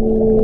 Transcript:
you.